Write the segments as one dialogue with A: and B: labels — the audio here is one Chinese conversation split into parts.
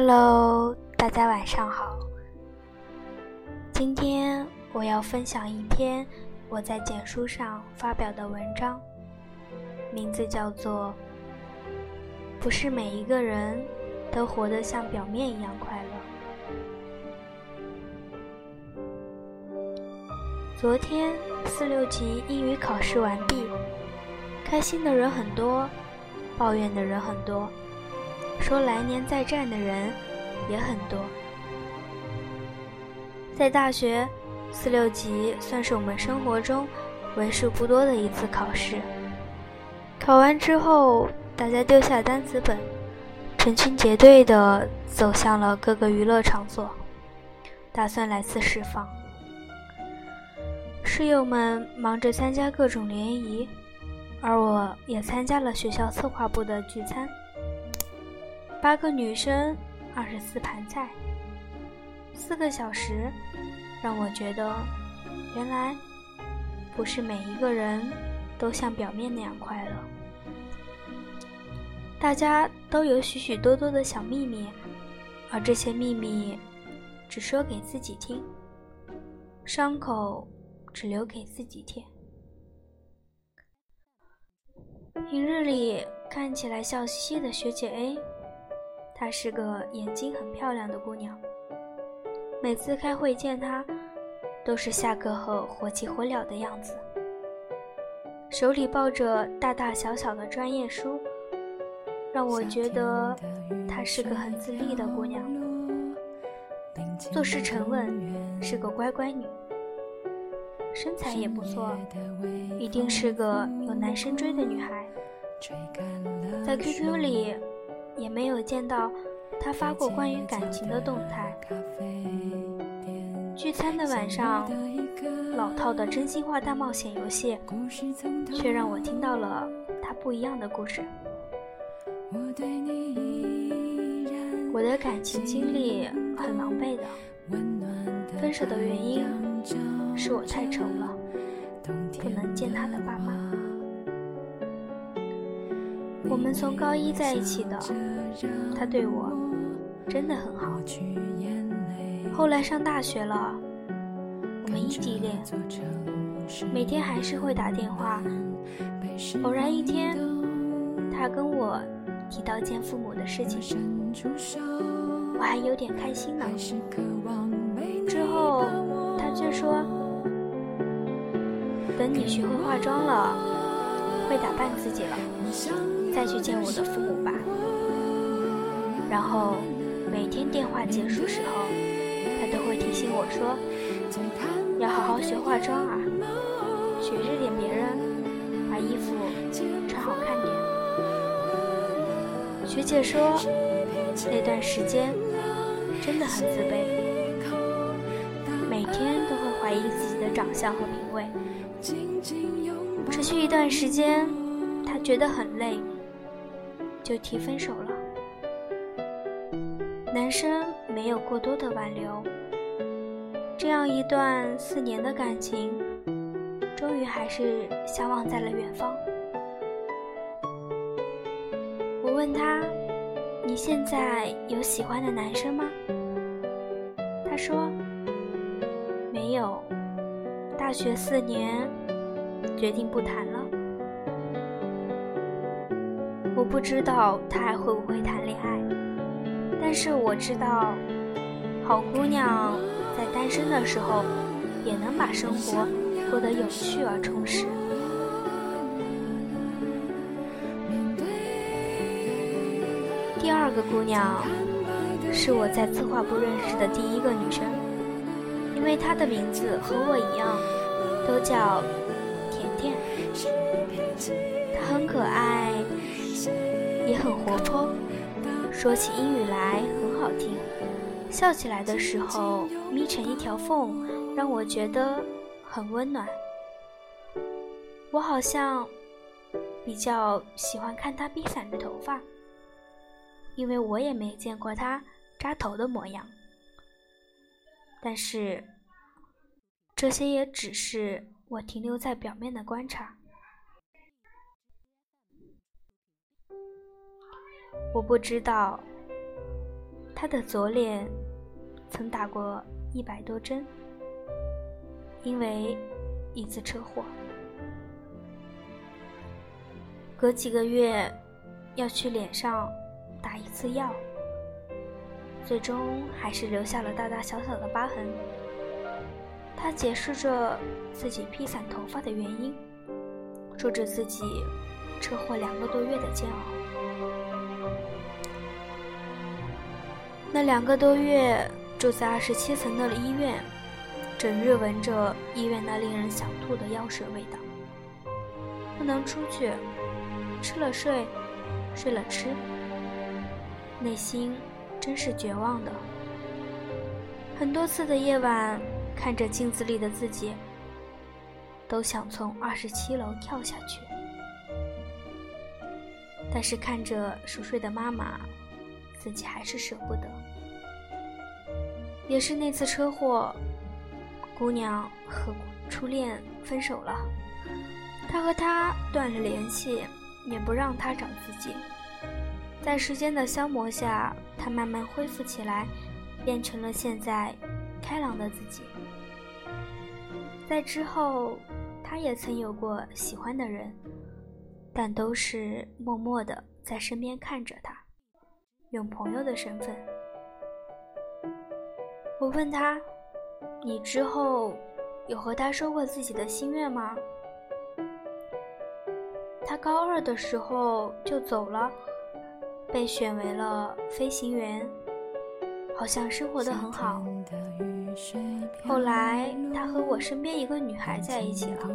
A: Hello，大家晚上好。今天我要分享一篇我在简书上发表的文章，名字叫做《不是每一个人都活得像表面一样快乐》。昨天四六级英语考试完毕，开心的人很多，抱怨的人很多，说来年再战的人也很多。在大学，四六级算是我们生活中为数不多的一次考试。考完之后，大家丢下单词本，成群结队的走向了各个娱乐场所，打算来次释放。室友们忙着参加各种联谊，而我也参加了学校策划部的聚餐。八个女生，二十四盘菜，四个小时，让我觉得，原来不是每一个人都像表面那样快乐。大家都有许许多多的小秘密，而这些秘密只说给自己听，伤口。只留给自己舔。平日里看起来笑嘻嘻的学姐 A，她是个眼睛很漂亮的姑娘。每次开会见她，都是下课后火急火燎的样子，手里抱着大大小小的专业书，让我觉得她是个很自立的姑娘，做事沉稳，是个乖乖女。身材也不错，一定是个有男生追的女孩。在 QQ 里也没有见到他发过关于感情的动态。聚餐的晚上，老套的真心话大冒险游戏，却让我听到了他不一样的故事。我的感情经历很狼狈的，分手的原因。是我太丑了，不能见他的爸妈。我们从高一在一起的，他对我真的很好。后来上大学了，我们异地恋，每天还是会打电话。偶然一天，他跟我提到见父母的事情，我还有点开心呢。之后他却说。等你学会化妆了，会打扮自己了，再去见我的父母吧。然后每天电话结束时候，他都会提醒我说，要好好学化妆啊，学着点别人，把衣服穿好看点。学姐说，那段时间真的很自卑，每天都会怀疑自己的长相和品味。持续一段时间，他觉得很累，就提分手了。男生没有过多的挽留，这样一段四年的感情，终于还是相忘在了远方。我问他：“你现在有喜欢的男生吗？”他说：“没有。”大学四年，决定不谈了。我不知道他还会不会谈恋爱，但是我知道，好姑娘在单身的时候，也能把生活过得有趣而充实。第二个姑娘，是我在策划部认识的第一个女生，因为她的名字和我一样。都叫甜甜，她很可爱，也很活泼，说起英语来很好听，笑起来的时候眯成一条缝，让我觉得很温暖。我好像比较喜欢看他披散着头发，因为我也没见过他扎头的模样，但是。这些也只是我停留在表面的观察。我不知道他的左脸曾打过一百多针，因为一次车祸。隔几个月要去脸上打一次药，最终还是留下了大大小小的疤痕。他解释着自己披散头发的原因，说着自己车祸两个多月的煎熬。那两个多月住在二十七层的医院，整日闻着医院那令人想吐的药水味道，不能出去。吃了睡，睡了吃，内心真是绝望的。很多次的夜晚，看着镜子里的自己，都想从二十七楼跳下去。但是看着熟睡的妈妈，自己还是舍不得。也是那次车祸，姑娘和初恋分手了，他和她断了联系。也不让他找自己，在时间的消磨下，他慢慢恢复起来，变成了现在开朗的自己。在之后，他也曾有过喜欢的人，但都是默默的在身边看着他，用朋友的身份。我问他：“你之后有和他说过自己的心愿吗？”他高二的时候就走了，被选为了飞行员，好像生活的很好。后来他和我身边一个女孩在一起了，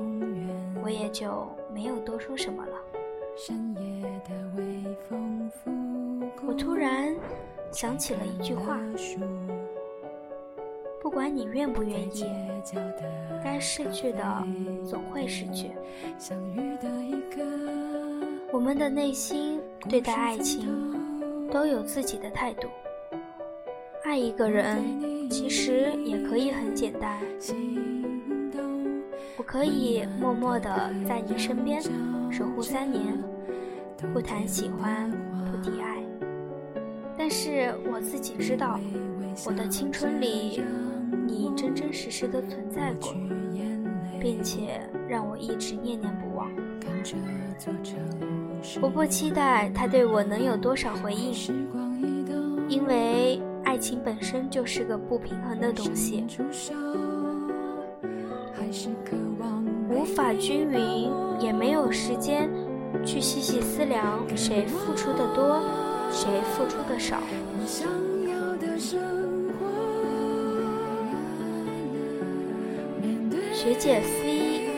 A: 我也就没有多说什么了。我突然想起了一句话。不管你愿不愿意，该失去的总会失去。我们的内心对待爱情都有自己的态度。爱一个人其实也可以很简单，我可以默默的在你身边守护三年，不谈喜欢，不提爱。但是我自己知道，我的青春里。你真真实实的存在过，并且让我一直念念不忘。我不期待他对我能有多少回应，因为爱情本身就是个不平衡的东西，无法均匀，也没有时间去细细思量谁付出的多，谁付出的少。学姐 C，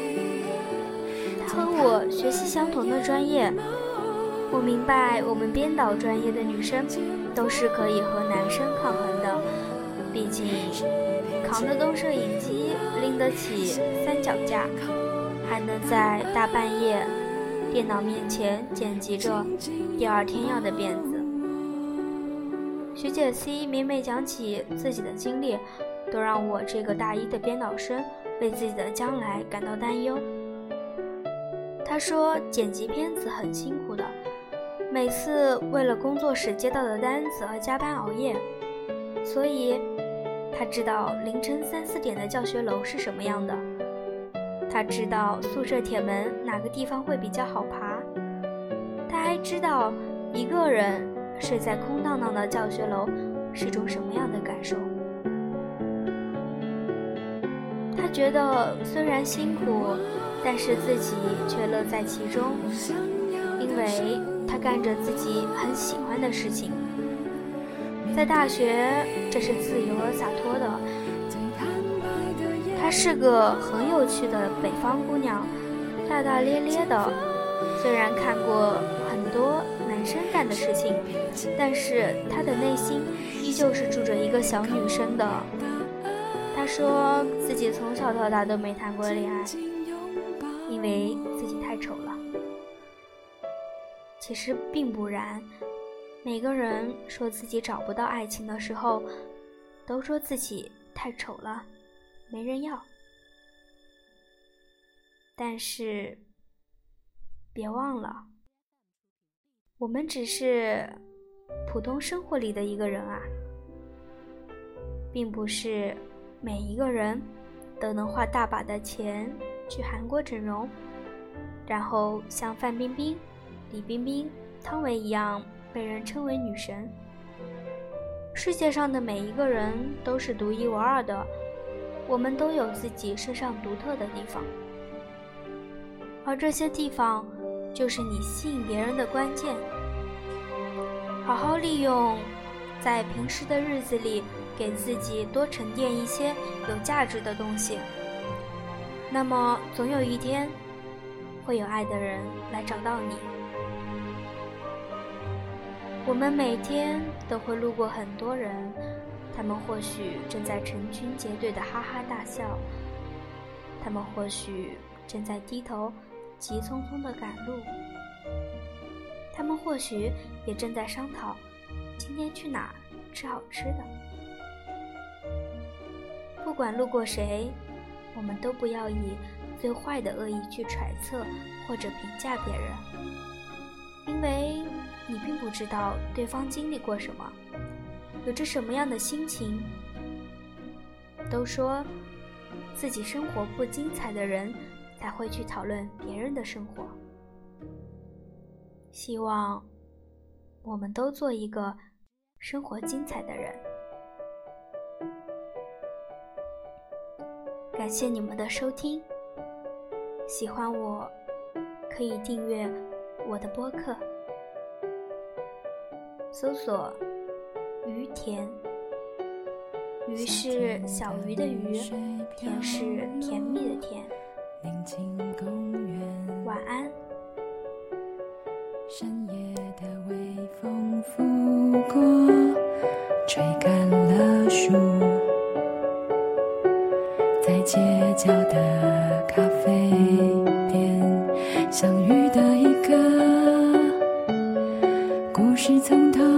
A: 她和我学习相同的专业。我明白，我们编导专业的女生都是可以和男生抗衡的。毕竟，扛得动摄影机，拎得起三脚架，还能在大半夜电脑面前剪辑着第二天要的辫子。学姐 C 每每讲起自己的经历，都让我这个大一的编导生。为自己的将来感到担忧。他说：“剪辑片子很辛苦的，每次为了工作室接到的单子而加班熬夜。所以，他知道凌晨三四点的教学楼是什么样的。他知道宿舍铁门哪个地方会比较好爬。他还知道一个人睡在空荡荡的教学楼是种什么样的感受。”他觉得虽然辛苦，但是自己却乐在其中，因为他干着自己很喜欢的事情。在大学，这是自由而洒脱的。她是个很有趣的北方姑娘，大大咧咧的。虽然看过很多男生干的事情，但是他的内心依旧是住着一个小女生的。他说自己从小到大都没谈过恋爱，因为自己太丑了。其实并不然，每个人说自己找不到爱情的时候，都说自己太丑了，没人要。但是别忘了，我们只是普通生活里的一个人啊。并不是每一个人都能花大把的钱去韩国整容，然后像范冰冰、李冰冰、汤唯一样被人称为女神。世界上的每一个人都是独一无二的，我们都有自己身上独特的地方，而这些地方就是你吸引别人的关键。好好利用，在平时的日子里，给自己多沉淀一些有价值的东西，那么总有一天，会有爱的人来找到你。我们每天都会路过很多人，他们或许正在成群结队的哈哈大笑，他们或许正在低头急匆匆的赶路，他们或许也正在商讨今天去哪儿吃好吃的。不管路过谁，我们都不要以最坏的恶意去揣测或者评价别人，因为。你并不知道对方经历过什么，有着什么样的心情。都说自己生活不精彩的人，才会去讨论别人的生活。希望我们都做一个生活精彩的人。感谢你们的收听，喜欢我可以订阅我的播客。搜索“于田”，鱼是小鱼的鱼，甜是甜蜜的甜。晚安。深夜的微风拂过，吹干了树，在街角的咖啡店相遇的一个。故事从头。